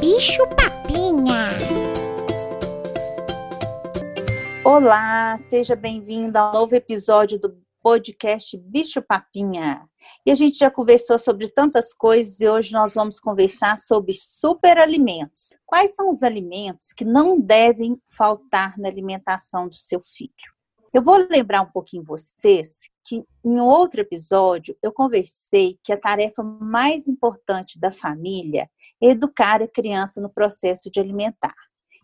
Bicho Papinha. Olá, seja bem-vindo ao novo episódio do podcast Bicho Papinha. E a gente já conversou sobre tantas coisas e hoje nós vamos conversar sobre superalimentos. Quais são os alimentos que não devem faltar na alimentação do seu filho? Eu vou lembrar um pouquinho vocês que em outro episódio eu conversei que a tarefa mais importante da família educar a criança no processo de alimentar.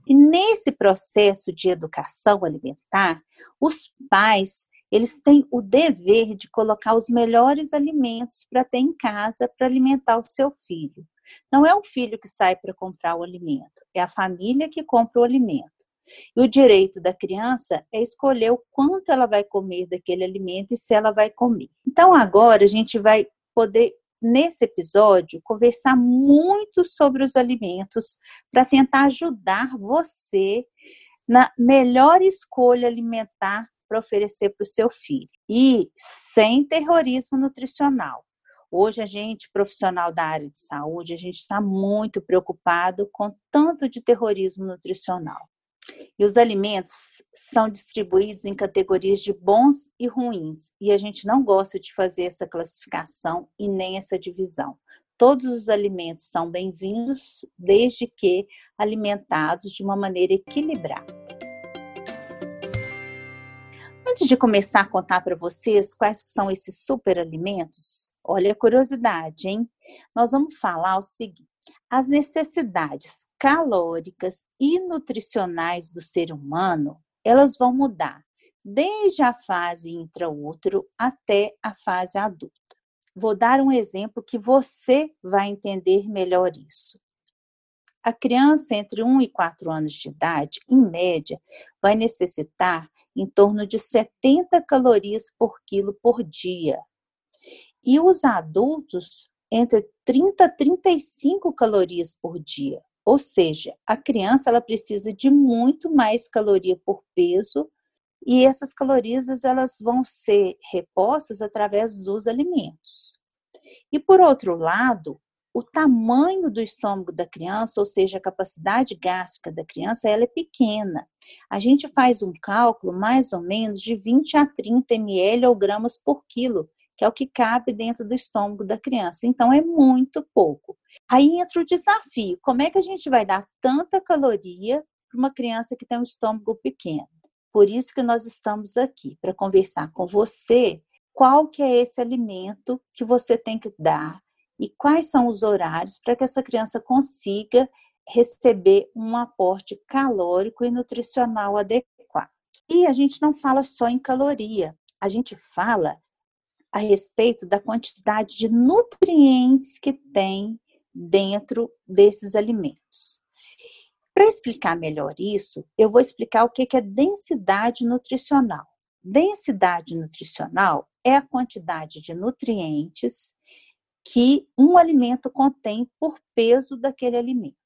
E nesse processo de educação alimentar, os pais eles têm o dever de colocar os melhores alimentos para ter em casa para alimentar o seu filho. Não é o filho que sai para comprar o alimento, é a família que compra o alimento. E o direito da criança é escolher o quanto ela vai comer daquele alimento e se ela vai comer. Então, agora a gente vai poder, nesse episódio, conversar muito sobre os alimentos para tentar ajudar você na melhor escolha alimentar para oferecer para o seu filho. E sem terrorismo nutricional. Hoje a gente, profissional da área de saúde, a gente está muito preocupado com tanto de terrorismo nutricional. E os alimentos são distribuídos em categorias de bons e ruins, e a gente não gosta de fazer essa classificação e nem essa divisão. Todos os alimentos são bem-vindos, desde que alimentados de uma maneira equilibrada. Antes de começar a contar para vocês quais são esses superalimentos, olha a curiosidade, hein? Nós vamos falar o seguinte: as necessidades calóricas e nutricionais do ser humano, elas vão mudar desde a fase intraútero até a fase adulta. Vou dar um exemplo que você vai entender melhor isso. A criança entre 1 e 4 anos de idade, em média, vai necessitar em torno de 70 calorias por quilo por dia. E os adultos entre 30 a 35 calorias por dia. Ou seja, a criança ela precisa de muito mais caloria por peso e essas calorias elas vão ser repostas através dos alimentos. E por outro lado, o tamanho do estômago da criança, ou seja, a capacidade gástrica da criança, ela é pequena. A gente faz um cálculo mais ou menos de 20 a 30 ml ou gramas por quilo que é o que cabe dentro do estômago da criança. Então, é muito pouco. Aí entra o desafio: como é que a gente vai dar tanta caloria para uma criança que tem um estômago pequeno? Por isso que nós estamos aqui, para conversar com você qual que é esse alimento que você tem que dar e quais são os horários para que essa criança consiga receber um aporte calórico e nutricional adequado. E a gente não fala só em caloria, a gente fala a respeito da quantidade de nutrientes que tem dentro desses alimentos. Para explicar melhor isso, eu vou explicar o que é densidade nutricional. Densidade nutricional é a quantidade de nutrientes que um alimento contém por peso daquele alimento.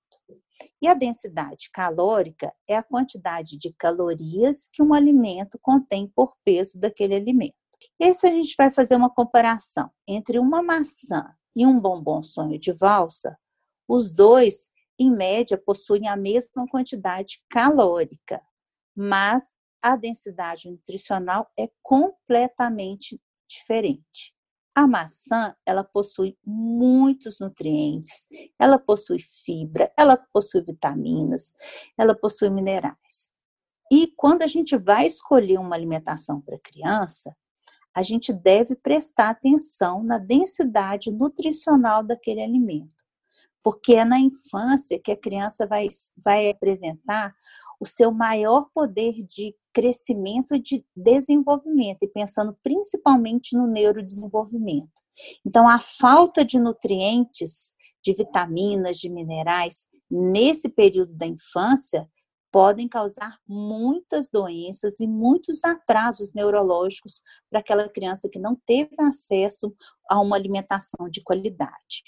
E a densidade calórica é a quantidade de calorias que um alimento contém por peso daquele alimento. E aí, se a gente vai fazer uma comparação entre uma maçã e um bombom sonho de valsa, os dois, em média, possuem a mesma quantidade calórica, mas a densidade nutricional é completamente diferente. A maçã, ela possui muitos nutrientes, ela possui fibra, ela possui vitaminas, ela possui minerais. E quando a gente vai escolher uma alimentação para criança, a gente deve prestar atenção na densidade nutricional daquele alimento, porque é na infância que a criança vai, vai apresentar o seu maior poder de crescimento e de desenvolvimento, e pensando principalmente no neurodesenvolvimento. Então, a falta de nutrientes, de vitaminas, de minerais, nesse período da infância, podem causar muitas doenças e muitos atrasos neurológicos para aquela criança que não teve acesso a uma alimentação de qualidade.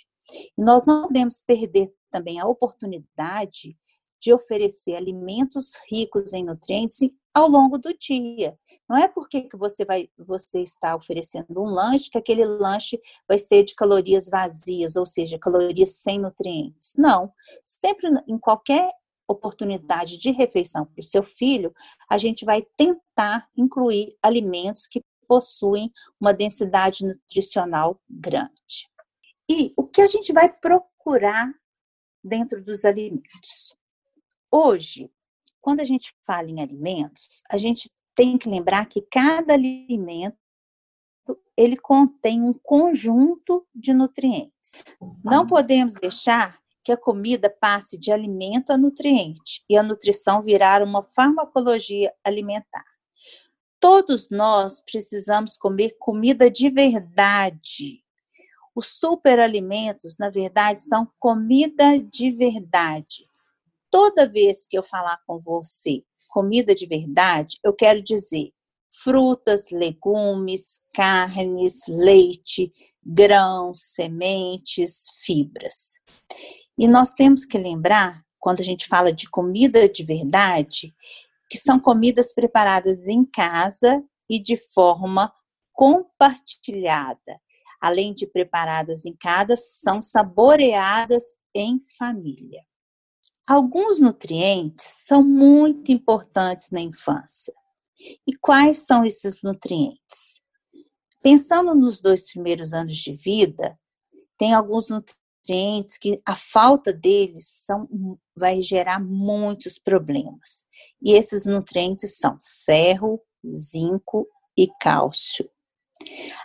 E nós não podemos perder também a oportunidade de oferecer alimentos ricos em nutrientes ao longo do dia. Não é porque que você vai você está oferecendo um lanche que aquele lanche vai ser de calorias vazias, ou seja, calorias sem nutrientes. Não. Sempre em qualquer oportunidade de refeição para o seu filho, a gente vai tentar incluir alimentos que possuem uma densidade nutricional grande. E o que a gente vai procurar dentro dos alimentos? Hoje, quando a gente fala em alimentos, a gente tem que lembrar que cada alimento ele contém um conjunto de nutrientes. Não podemos deixar que a comida passe de alimento a nutriente e a nutrição virar uma farmacologia alimentar. Todos nós precisamos comer comida de verdade. Os superalimentos, na verdade, são comida de verdade. Toda vez que eu falar com você comida de verdade, eu quero dizer frutas, legumes, carnes, leite, grãos, sementes, fibras. E nós temos que lembrar, quando a gente fala de comida de verdade, que são comidas preparadas em casa e de forma compartilhada. Além de preparadas em casa, são saboreadas em família. Alguns nutrientes são muito importantes na infância. E quais são esses nutrientes? Pensando nos dois primeiros anos de vida, tem alguns nutrientes que a falta deles são, vai gerar muitos problemas. E esses nutrientes são ferro, zinco e cálcio.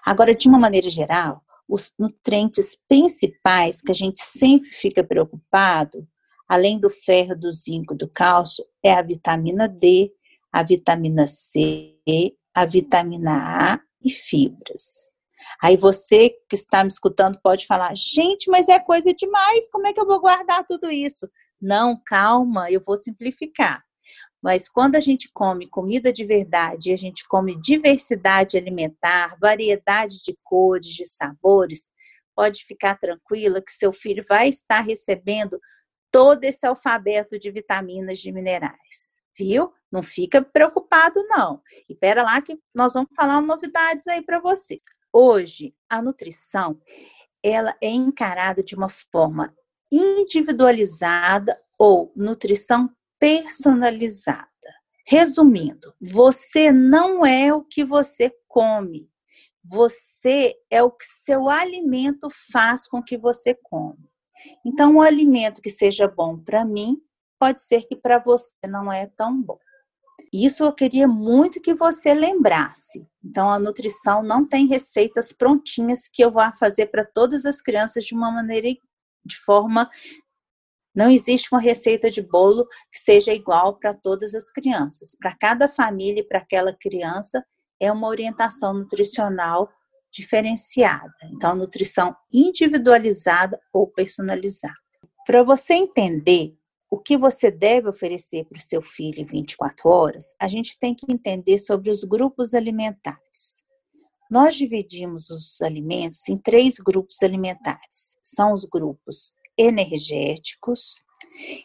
Agora, de uma maneira geral, os nutrientes principais que a gente sempre fica preocupado, além do ferro, do zinco, do cálcio, é a vitamina D, a vitamina C, a vitamina A e fibras. Aí você que está me escutando pode falar: gente, mas é coisa demais, como é que eu vou guardar tudo isso? Não, calma, eu vou simplificar. Mas quando a gente come comida de verdade, a gente come diversidade alimentar, variedade de cores, de sabores, pode ficar tranquila que seu filho vai estar recebendo todo esse alfabeto de vitaminas, de minerais. Viu? Não fica preocupado, não. E pera lá que nós vamos falar novidades aí para você. Hoje, a nutrição ela é encarada de uma forma individualizada ou nutrição personalizada. Resumindo, você não é o que você come. Você é o que seu alimento faz com que você come. Então, um alimento que seja bom para mim, pode ser que para você não é tão bom. Isso eu queria muito que você lembrasse. Então, a nutrição não tem receitas prontinhas que eu vá fazer para todas as crianças de uma maneira, de forma. Não existe uma receita de bolo que seja igual para todas as crianças. Para cada família e para aquela criança, é uma orientação nutricional diferenciada. Então, nutrição individualizada ou personalizada. Para você entender o que você deve oferecer para o seu filho em 24 horas, a gente tem que entender sobre os grupos alimentares. Nós dividimos os alimentos em três grupos alimentares. São os grupos energéticos,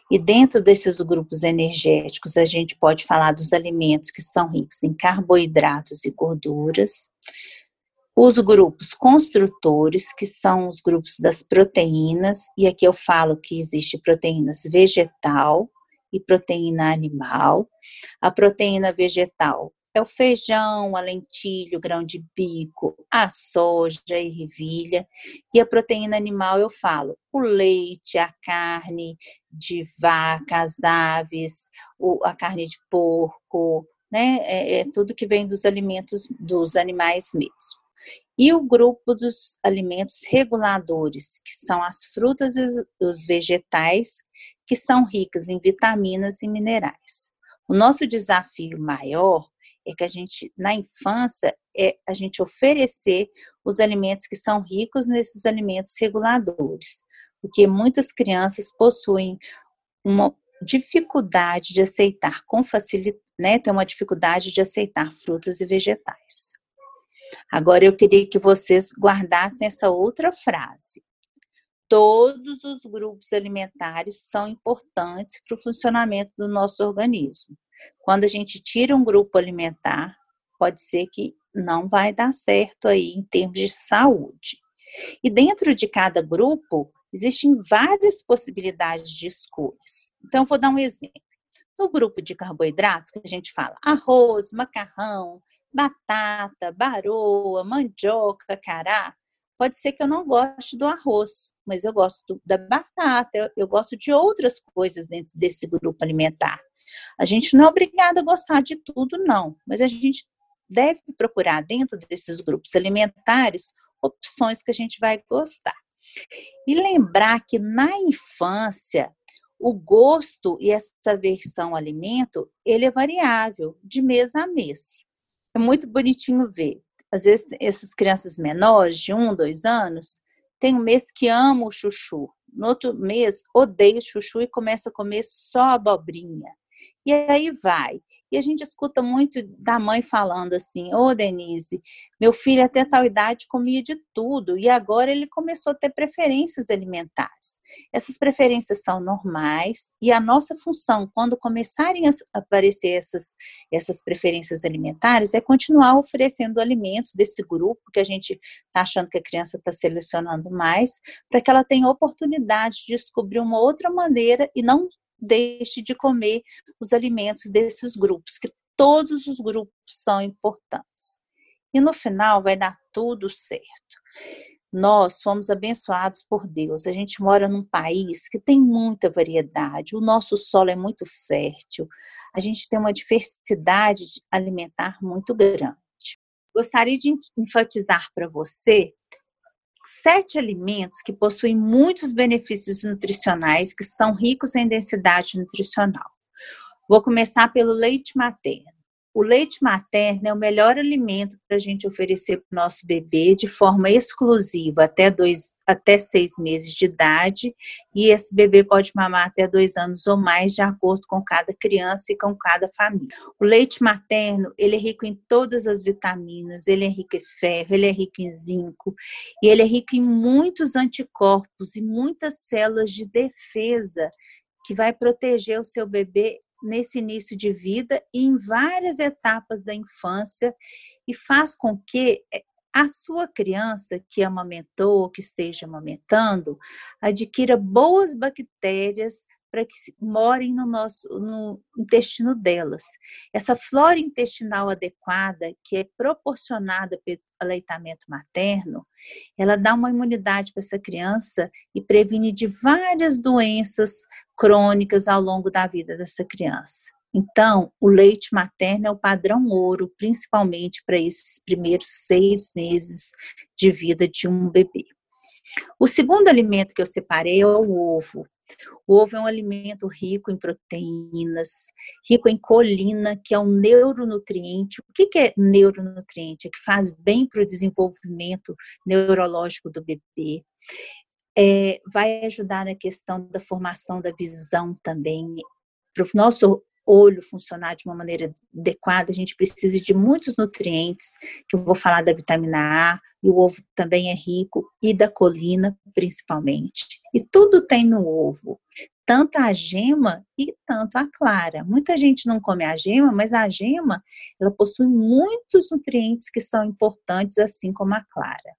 e dentro desses grupos energéticos, a gente pode falar dos alimentos que são ricos em carboidratos e gorduras, os grupos construtores, que são os grupos das proteínas, e aqui eu falo que existe proteínas vegetal e proteína animal. A proteína vegetal é o feijão, a lentilha, o grão de bico, a soja e ervilha. E a proteína animal eu falo o leite, a carne de vaca, as aves, a carne de porco, né? É, é tudo que vem dos alimentos dos animais mesmo e o grupo dos alimentos reguladores, que são as frutas e os vegetais, que são ricas em vitaminas e minerais. O nosso desafio maior é que a gente, na infância, é a gente oferecer os alimentos que são ricos nesses alimentos reguladores, porque muitas crianças possuem uma dificuldade de aceitar com facilidade, né, tem uma dificuldade de aceitar frutas e vegetais. Agora eu queria que vocês guardassem essa outra frase. todos os grupos alimentares são importantes para o funcionamento do nosso organismo. Quando a gente tira um grupo alimentar, pode ser que não vai dar certo aí em termos de saúde. E dentro de cada grupo, existem várias possibilidades de escolhas. Então, vou dar um exemplo. No grupo de carboidratos, que a gente fala arroz, macarrão, batata, baroa, mandioca, cará, pode ser que eu não goste do arroz, mas eu gosto da batata, eu, eu gosto de outras coisas dentro desse grupo alimentar. A gente não é obrigado a gostar de tudo, não, mas a gente deve procurar dentro desses grupos alimentares opções que a gente vai gostar. E lembrar que na infância o gosto e essa versão ao alimento, ele é variável de mês a mês. É muito bonitinho ver. Às vezes, essas crianças menores, de um, dois anos, tem um mês que ama o chuchu. No outro mês, odeia o chuchu e começa a comer só abobrinha. E aí vai. E a gente escuta muito da mãe falando assim: Ô oh, Denise, meu filho até tal idade comia de tudo e agora ele começou a ter preferências alimentares. Essas preferências são normais e a nossa função, quando começarem a aparecer essas, essas preferências alimentares, é continuar oferecendo alimentos desse grupo que a gente está achando que a criança está selecionando mais, para que ela tenha oportunidade de descobrir uma outra maneira e não deixe de comer os alimentos desses grupos, que todos os grupos são importantes. E no final vai dar tudo certo. Nós fomos abençoados por Deus. A gente mora num país que tem muita variedade, o nosso solo é muito fértil, a gente tem uma diversidade alimentar muito grande. Gostaria de enfatizar para você sete alimentos que possuem muitos benefícios nutricionais que são ricos em densidade nutricional. Vou começar pelo leite materno. O leite materno é o melhor alimento para a gente oferecer para o nosso bebê de forma exclusiva até, dois, até seis meses de idade, e esse bebê pode mamar até dois anos ou mais, de acordo com cada criança e com cada família. O leite materno, ele é rico em todas as vitaminas, ele é rico em ferro, ele é rico em zinco, e ele é rico em muitos anticorpos e muitas células de defesa que vai proteger o seu bebê nesse início de vida e em várias etapas da infância e faz com que eh, a sua criança que amamentou, que esteja amamentando, adquira boas bactérias para que morem no nosso no intestino delas. Essa flora intestinal adequada, que é proporcionada pelo aleitamento materno, ela dá uma imunidade para essa criança e previne de várias doenças crônicas ao longo da vida dessa criança. Então, o leite materno é o padrão ouro, principalmente para esses primeiros seis meses de vida de um bebê. O segundo alimento que eu separei é o ovo. O ovo é um alimento rico em proteínas, rico em colina, que é um neuronutriente. O que é neuronutriente? É que faz bem para o desenvolvimento neurológico do bebê. É, vai ajudar na questão da formação da visão também, para o nosso olho funcionar de uma maneira adequada, a gente precisa de muitos nutrientes, que eu vou falar da vitamina A, e o ovo também é rico, e da colina, principalmente. E tudo tem no ovo, tanto a gema e tanto a clara. Muita gente não come a gema, mas a gema, ela possui muitos nutrientes que são importantes, assim como a clara.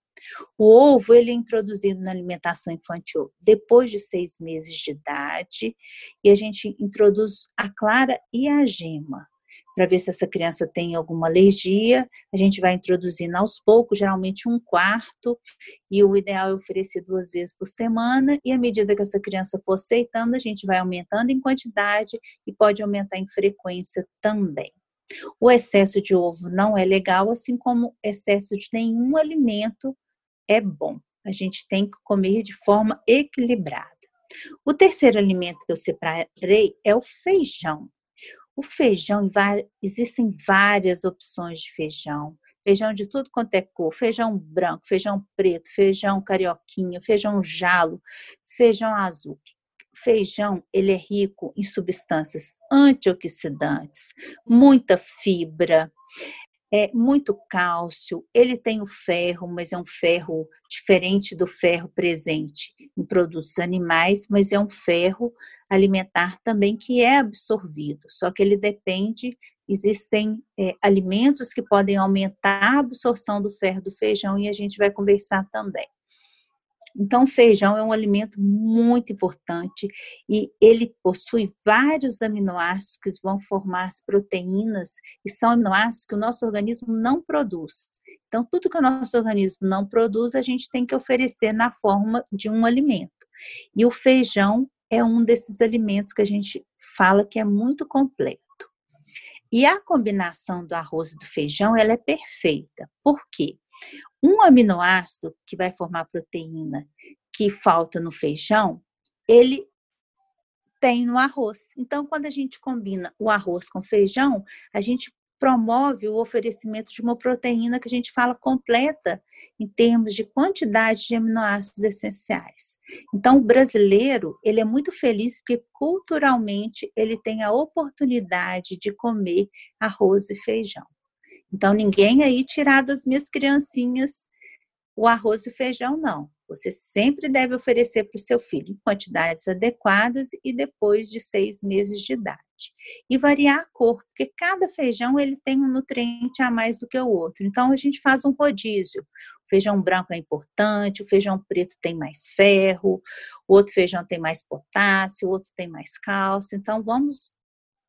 O ovo ele é introduzido na alimentação infantil depois de seis meses de idade e a gente introduz a clara e a gema para ver se essa criança tem alguma alergia. A gente vai introduzindo aos poucos, geralmente um quarto, e o ideal é oferecer duas vezes por semana. E à medida que essa criança for aceitando, a gente vai aumentando em quantidade e pode aumentar em frequência também. O excesso de ovo não é legal, assim como excesso de nenhum alimento é bom. A gente tem que comer de forma equilibrada. O terceiro alimento que eu separei é o feijão. O feijão, existem várias opções de feijão. Feijão de tudo quanto é cor, feijão branco, feijão preto, feijão carioquinho, feijão jalo, feijão azul. Feijão, ele é rico em substâncias antioxidantes, muita fibra, é muito cálcio, ele tem o ferro, mas é um ferro diferente do ferro presente em produtos animais, mas é um ferro alimentar também que é absorvido, só que ele depende, existem é, alimentos que podem aumentar a absorção do ferro do feijão e a gente vai conversar também. Então, feijão é um alimento muito importante e ele possui vários aminoácidos que vão formar as proteínas e são aminoácidos que o nosso organismo não produz. Então, tudo que o nosso organismo não produz, a gente tem que oferecer na forma de um alimento. E o feijão é um desses alimentos que a gente fala que é muito completo. E a combinação do arroz e do feijão, ela é perfeita. Por quê? Um aminoácido que vai formar proteína que falta no feijão, ele tem no arroz. Então, quando a gente combina o arroz com feijão, a gente promove o oferecimento de uma proteína que a gente fala completa em termos de quantidade de aminoácidos essenciais. Então, o brasileiro, ele é muito feliz porque culturalmente ele tem a oportunidade de comer arroz e feijão. Então, ninguém aí tirar das minhas criancinhas o arroz e o feijão, não. Você sempre deve oferecer para o seu filho em quantidades adequadas e depois de seis meses de idade. E variar a cor, porque cada feijão ele tem um nutriente a mais do que o outro. Então a gente faz um rodízio. O feijão branco é importante, o feijão preto tem mais ferro, o outro feijão tem mais potássio, o outro tem mais cálcio. Então vamos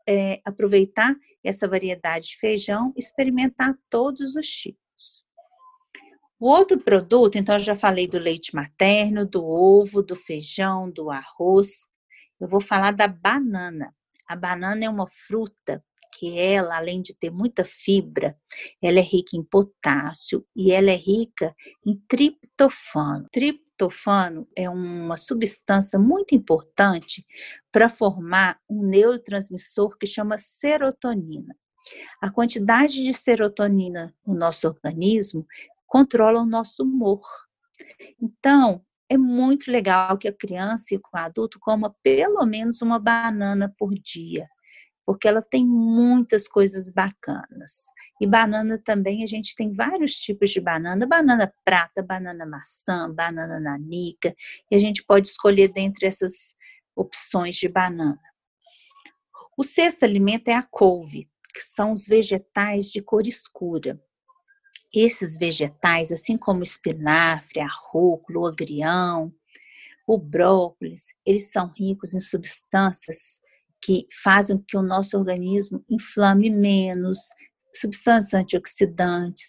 é, aproveitar essa variedade de feijão, experimentar todos os tipos. O outro produto, então, eu já falei do leite materno, do ovo, do feijão, do arroz. Eu vou falar da banana. A banana é uma fruta que ela, além de ter muita fibra, ela é rica em potássio e ela é rica em triptofano. Trip triptofano é uma substância muito importante para formar um neurotransmissor que chama serotonina. A quantidade de serotonina no nosso organismo controla o nosso humor. Então, é muito legal que a criança e o adulto coma pelo menos uma banana por dia porque ela tem muitas coisas bacanas. E banana também, a gente tem vários tipos de banana: banana prata, banana maçã, banana nanica, e a gente pode escolher dentre essas opções de banana. O sexto alimento é a couve, que são os vegetais de cor escura. Esses vegetais, assim como o espinafre, a rúcula, o agrião, o brócolis, eles são ricos em substâncias que fazem que o nosso organismo inflame menos, substâncias antioxidantes,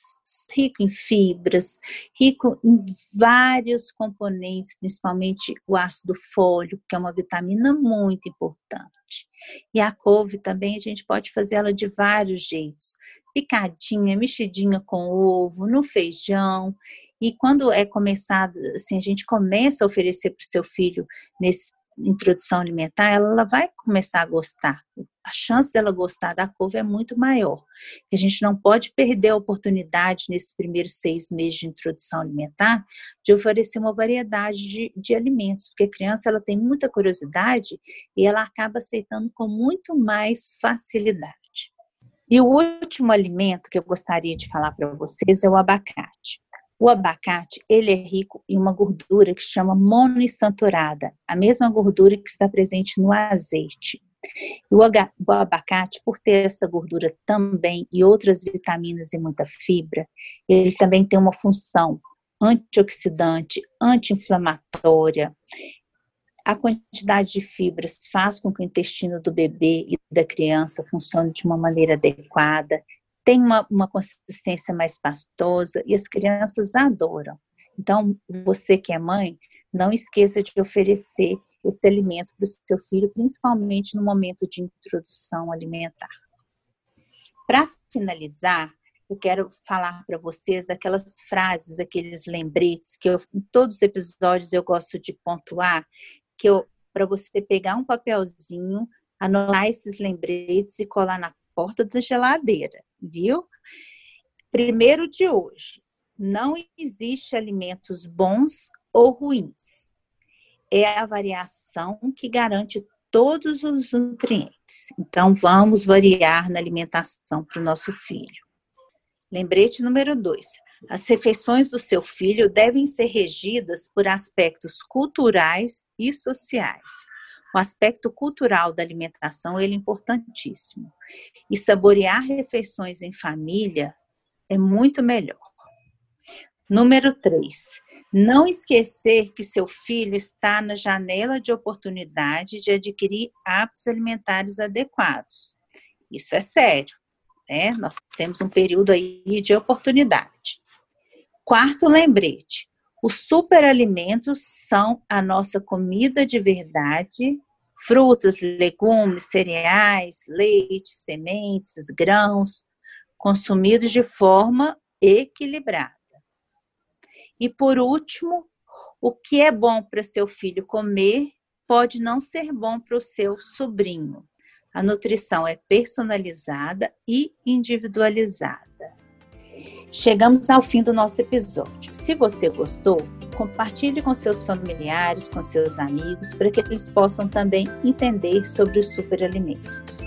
rico em fibras, rico em vários componentes, principalmente o ácido fólico, que é uma vitamina muito importante. E a couve também a gente pode fazer ela de vários jeitos. Picadinha, mexidinha com ovo, no feijão. E quando é começado, assim, a gente começa a oferecer para o seu filho nesse introdução alimentar, ela vai começar a gostar. A chance dela gostar da couve é muito maior. A gente não pode perder a oportunidade nesses primeiros seis meses de introdução alimentar de oferecer uma variedade de, de alimentos, porque a criança ela tem muita curiosidade e ela acaba aceitando com muito mais facilidade. E o último alimento que eu gostaria de falar para vocês é o abacate. O abacate, ele é rico em uma gordura que chama monoinsaturada, a mesma gordura que está presente no azeite. O, o abacate, por ter essa gordura também e outras vitaminas e muita fibra, ele também tem uma função antioxidante, anti-inflamatória. A quantidade de fibras faz com que o intestino do bebê e da criança funcione de uma maneira adequada, tem uma, uma consistência mais pastosa e as crianças adoram. Então, você que é mãe, não esqueça de oferecer esse alimento para o seu filho, principalmente no momento de introdução alimentar. Para finalizar, eu quero falar para vocês aquelas frases, aqueles lembretes que eu, em todos os episódios eu gosto de pontuar, que eu para você pegar um papelzinho, anotar esses lembretes e colar na porta da geladeira, viu? Primeiro de hoje, não existe alimentos bons ou ruins. É a variação que garante todos os nutrientes. Então, vamos variar na alimentação para o nosso filho. Lembrete número dois: As refeições do seu filho devem ser regidas por aspectos culturais e sociais. O aspecto cultural da alimentação ele é importantíssimo. E saborear refeições em família é muito melhor. Número 3. Não esquecer que seu filho está na janela de oportunidade de adquirir hábitos alimentares adequados. Isso é sério, né? Nós temos um período aí de oportunidade. Quarto lembrete: os superalimentos são a nossa comida de verdade, frutas, legumes, cereais, leite, sementes, grãos, consumidos de forma equilibrada. E por último, o que é bom para seu filho comer pode não ser bom para o seu sobrinho. A nutrição é personalizada e individualizada. Chegamos ao fim do nosso episódio. Se você gostou, compartilhe com seus familiares, com seus amigos, para que eles possam também entender sobre os superalimentos.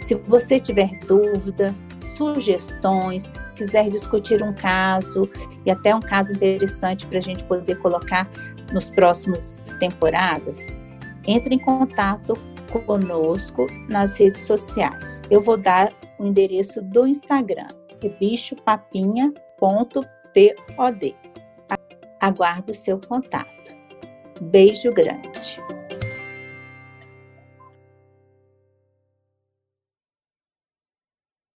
Se você tiver dúvida, sugestões, quiser discutir um caso e até um caso interessante para a gente poder colocar nos próximos temporadas, entre em contato conosco nas redes sociais. Eu vou dar o endereço do Instagram, é bichopapinha.pod. Aguardo o seu contato. Beijo grande.